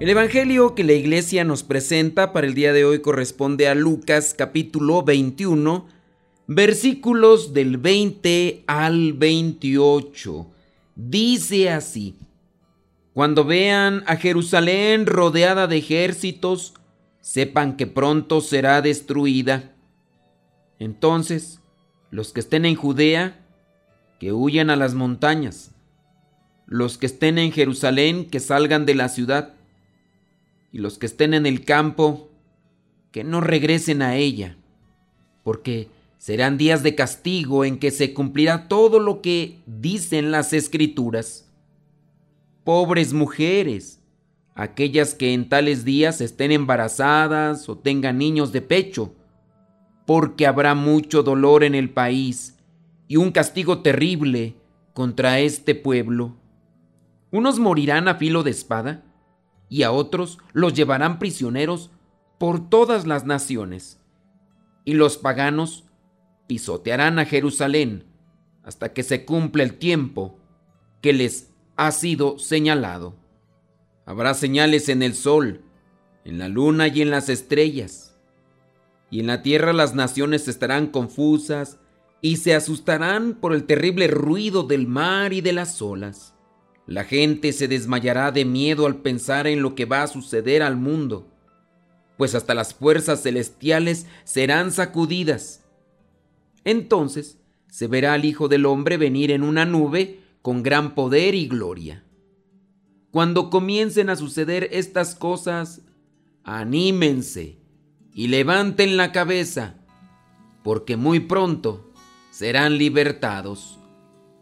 El Evangelio que la iglesia nos presenta para el día de hoy corresponde a Lucas capítulo 21, versículos del 20 al 28. Dice así, Cuando vean a Jerusalén rodeada de ejércitos, sepan que pronto será destruida. Entonces, los que estén en Judea, que huyan a las montañas. Los que estén en Jerusalén, que salgan de la ciudad y los que estén en el campo, que no regresen a ella, porque serán días de castigo en que se cumplirá todo lo que dicen las escrituras. Pobres mujeres, aquellas que en tales días estén embarazadas o tengan niños de pecho, porque habrá mucho dolor en el país y un castigo terrible contra este pueblo. Unos morirán a filo de espada, y a otros los llevarán prisioneros por todas las naciones. Y los paganos pisotearán a Jerusalén hasta que se cumpla el tiempo que les ha sido señalado. Habrá señales en el sol, en la luna y en las estrellas. Y en la tierra las naciones estarán confusas y se asustarán por el terrible ruido del mar y de las olas la gente se desmayará de miedo al pensar en lo que va a suceder al mundo, pues hasta las fuerzas celestiales serán sacudidas. Entonces se verá al Hijo del Hombre venir en una nube con gran poder y gloria. Cuando comiencen a suceder estas cosas, anímense y levanten la cabeza, porque muy pronto serán libertados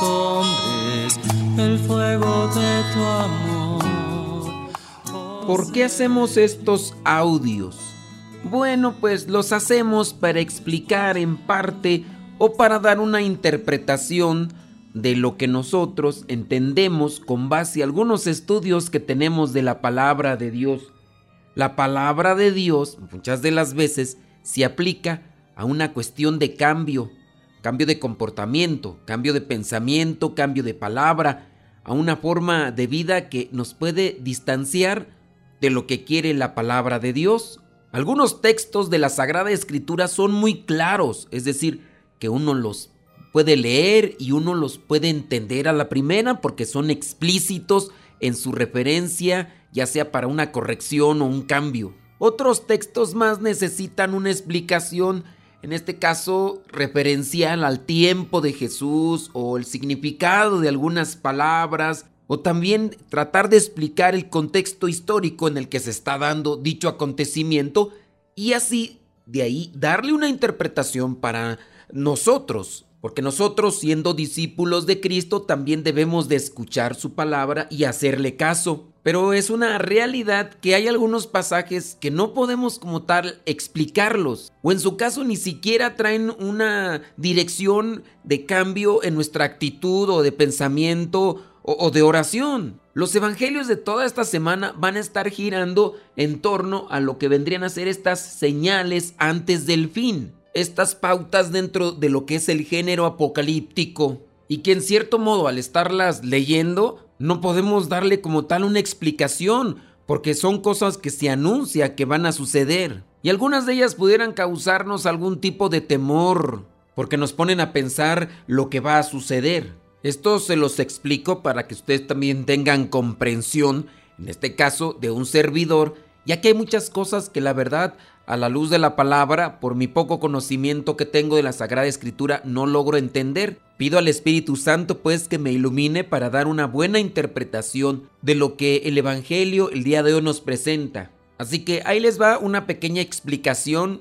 hombres el fuego de tu amor. ¿Por qué hacemos estos audios? Bueno, pues los hacemos para explicar en parte o para dar una interpretación de lo que nosotros entendemos con base a algunos estudios que tenemos de la palabra de Dios. La palabra de Dios muchas de las veces se aplica a una cuestión de cambio, cambio de comportamiento, cambio de pensamiento, cambio de palabra, a una forma de vida que nos puede distanciar de lo que quiere la palabra de Dios. Algunos textos de la Sagrada Escritura son muy claros, es decir, que uno los puede leer y uno los puede entender a la primera porque son explícitos en su referencia, ya sea para una corrección o un cambio. Otros textos más necesitan una explicación en este caso referencial al tiempo de Jesús o el significado de algunas palabras, o también tratar de explicar el contexto histórico en el que se está dando dicho acontecimiento y así de ahí darle una interpretación para nosotros, porque nosotros siendo discípulos de Cristo también debemos de escuchar su palabra y hacerle caso pero es una realidad que hay algunos pasajes que no podemos como tal explicarlos, o en su caso ni siquiera traen una dirección de cambio en nuestra actitud o de pensamiento o, de oración. Los evangelios de toda esta semana van a estar girando en torno a lo que vendrían a ser estas señales antes del fin. Estas pautas dentro de lo que es el género apocalíptico y que en cierto modo al estarlas leyendo no podemos darle como tal una explicación porque son cosas que se anuncia que van a suceder y algunas de ellas pudieran causarnos algún tipo de temor porque nos ponen a pensar lo que va a suceder. Esto se los explico para que ustedes también tengan comprensión, en este caso de un servidor, ya que hay muchas cosas que la verdad a la luz de la palabra, por mi poco conocimiento que tengo de la Sagrada Escritura, no logro entender. Pido al Espíritu Santo pues que me ilumine para dar una buena interpretación de lo que el Evangelio el día de hoy nos presenta. Así que ahí les va una pequeña explicación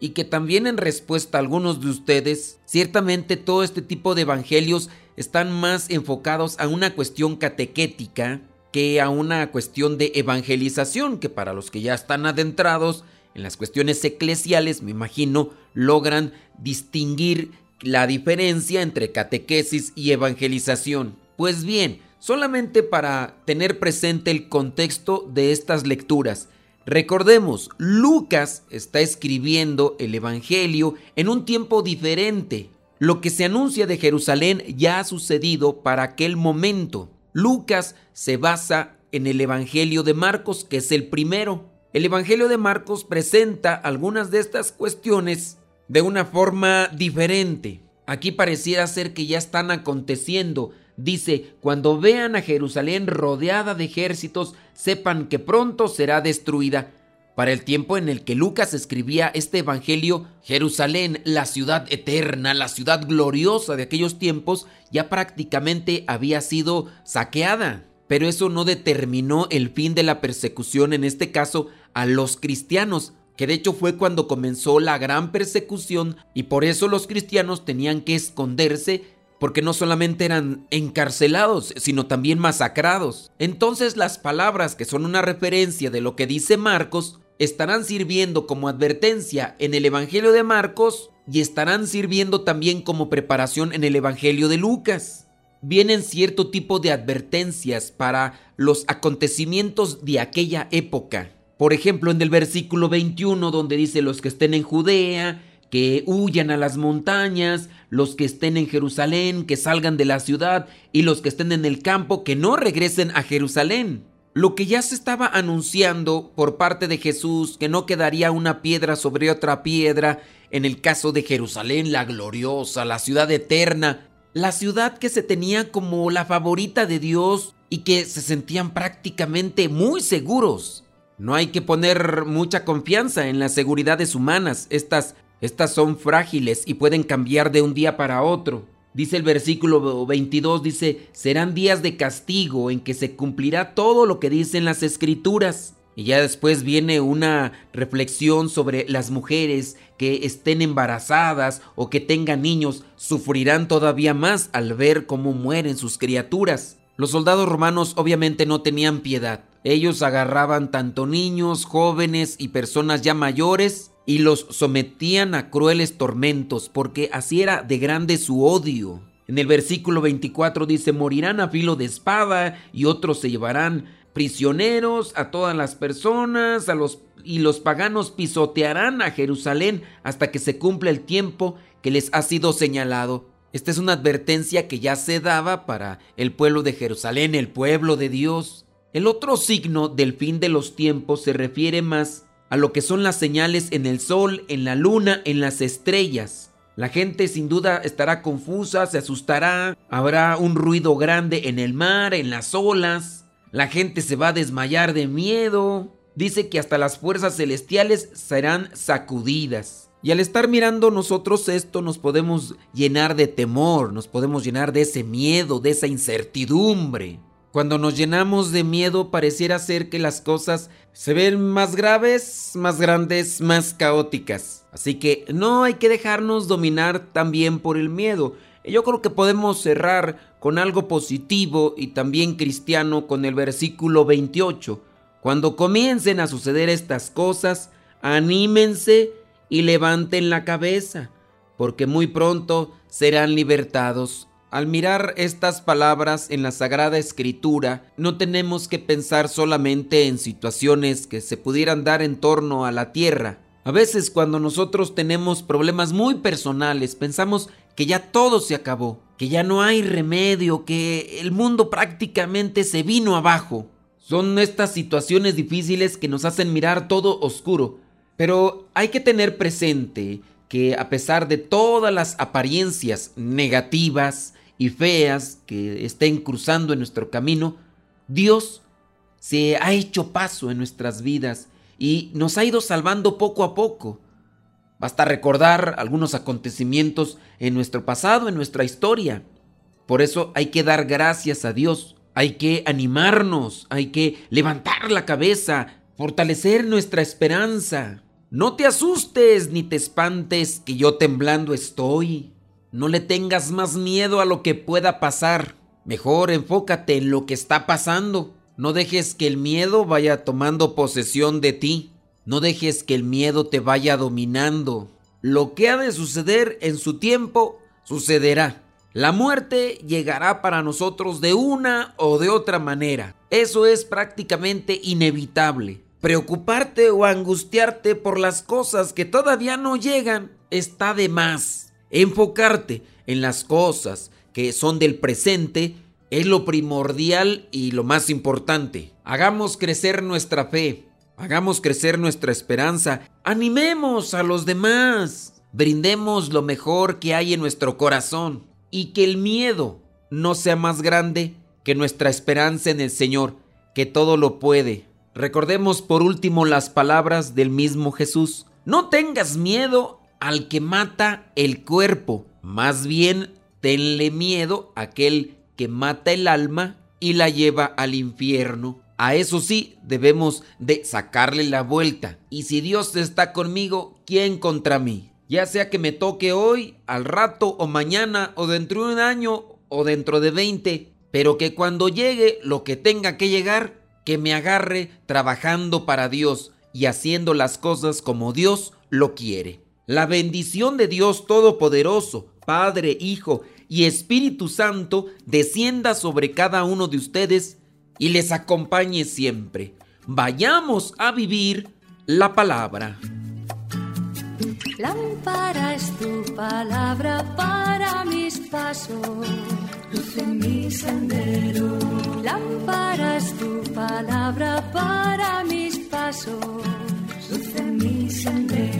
y que también en respuesta a algunos de ustedes, ciertamente todo este tipo de evangelios están más enfocados a una cuestión catequética que a una cuestión de evangelización, que para los que ya están adentrados en las cuestiones eclesiales, me imagino, logran distinguir la diferencia entre catequesis y evangelización. Pues bien, solamente para tener presente el contexto de estas lecturas, recordemos, Lucas está escribiendo el Evangelio en un tiempo diferente. Lo que se anuncia de Jerusalén ya ha sucedido para aquel momento. Lucas se basa en el Evangelio de Marcos, que es el primero. El Evangelio de Marcos presenta algunas de estas cuestiones de una forma diferente. Aquí pareciera ser que ya están aconteciendo. Dice, cuando vean a Jerusalén rodeada de ejércitos, sepan que pronto será destruida. Para el tiempo en el que Lucas escribía este Evangelio, Jerusalén, la ciudad eterna, la ciudad gloriosa de aquellos tiempos, ya prácticamente había sido saqueada. Pero eso no determinó el fin de la persecución, en este caso a los cristianos, que de hecho fue cuando comenzó la gran persecución y por eso los cristianos tenían que esconderse porque no solamente eran encarcelados, sino también masacrados. Entonces las palabras que son una referencia de lo que dice Marcos estarán sirviendo como advertencia en el Evangelio de Marcos y estarán sirviendo también como preparación en el Evangelio de Lucas. Vienen cierto tipo de advertencias para los acontecimientos de aquella época. Por ejemplo, en el versículo 21, donde dice los que estén en Judea, que huyan a las montañas, los que estén en Jerusalén, que salgan de la ciudad, y los que estén en el campo, que no regresen a Jerusalén. Lo que ya se estaba anunciando por parte de Jesús, que no quedaría una piedra sobre otra piedra, en el caso de Jerusalén, la gloriosa, la ciudad eterna, la ciudad que se tenía como la favorita de Dios y que se sentían prácticamente muy seguros. No hay que poner mucha confianza en las seguridades humanas. Estas, estas son frágiles y pueden cambiar de un día para otro. Dice el versículo 22, dice, serán días de castigo en que se cumplirá todo lo que dicen las escrituras. Y ya después viene una reflexión sobre las mujeres que estén embarazadas o que tengan niños, sufrirán todavía más al ver cómo mueren sus criaturas. Los soldados romanos obviamente no tenían piedad. Ellos agarraban tanto niños, jóvenes y personas ya mayores y los sometían a crueles tormentos porque así era de grande su odio. En el versículo 24 dice, morirán a filo de espada y otros se llevarán prisioneros a todas las personas, a los y los paganos pisotearán a Jerusalén hasta que se cumpla el tiempo que les ha sido señalado. Esta es una advertencia que ya se daba para el pueblo de Jerusalén, el pueblo de Dios. El otro signo del fin de los tiempos se refiere más a lo que son las señales en el sol, en la luna, en las estrellas. La gente sin duda estará confusa, se asustará, habrá un ruido grande en el mar, en las olas, la gente se va a desmayar de miedo. Dice que hasta las fuerzas celestiales serán sacudidas. Y al estar mirando nosotros esto nos podemos llenar de temor, nos podemos llenar de ese miedo, de esa incertidumbre. Cuando nos llenamos de miedo pareciera ser que las cosas se ven más graves, más grandes, más caóticas. Así que no hay que dejarnos dominar también por el miedo. Yo creo que podemos cerrar con algo positivo y también cristiano con el versículo 28. Cuando comiencen a suceder estas cosas, anímense y levanten la cabeza, porque muy pronto serán libertados. Al mirar estas palabras en la Sagrada Escritura, no tenemos que pensar solamente en situaciones que se pudieran dar en torno a la tierra. A veces cuando nosotros tenemos problemas muy personales, pensamos que ya todo se acabó, que ya no hay remedio, que el mundo prácticamente se vino abajo. Son estas situaciones difíciles que nos hacen mirar todo oscuro. Pero hay que tener presente que a pesar de todas las apariencias negativas y feas que estén cruzando en nuestro camino, Dios se ha hecho paso en nuestras vidas y nos ha ido salvando poco a poco. Basta recordar algunos acontecimientos en nuestro pasado, en nuestra historia. Por eso hay que dar gracias a Dios, hay que animarnos, hay que levantar la cabeza, fortalecer nuestra esperanza. No te asustes ni te espantes que yo temblando estoy. No le tengas más miedo a lo que pueda pasar. Mejor enfócate en lo que está pasando. No dejes que el miedo vaya tomando posesión de ti. No dejes que el miedo te vaya dominando. Lo que ha de suceder en su tiempo, sucederá. La muerte llegará para nosotros de una o de otra manera. Eso es prácticamente inevitable. Preocuparte o angustiarte por las cosas que todavía no llegan está de más. Enfocarte en las cosas que son del presente es lo primordial y lo más importante. Hagamos crecer nuestra fe, hagamos crecer nuestra esperanza, animemos a los demás, brindemos lo mejor que hay en nuestro corazón y que el miedo no sea más grande que nuestra esperanza en el Señor, que todo lo puede. Recordemos por último las palabras del mismo Jesús. No tengas miedo al que mata el cuerpo, más bien tenle miedo a aquel que mata el alma y la lleva al infierno. A eso sí, debemos de sacarle la vuelta. Y si Dios está conmigo, ¿quién contra mí? Ya sea que me toque hoy, al rato o mañana o dentro de un año o dentro de 20, pero que cuando llegue lo que tenga que llegar, que me agarre trabajando para Dios y haciendo las cosas como Dios lo quiere. La bendición de Dios Todopoderoso, Padre, Hijo y Espíritu Santo descienda sobre cada uno de ustedes y les acompañe siempre. Vayamos a vivir la palabra. Lámpara tu palabra para mis pasos, luz en mi sendero. Lámpara tu palabra para mis pasos, luz en mi sendero.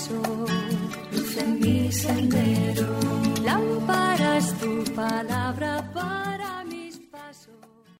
paso, luz en mi sendero. Lámparas tu palabra para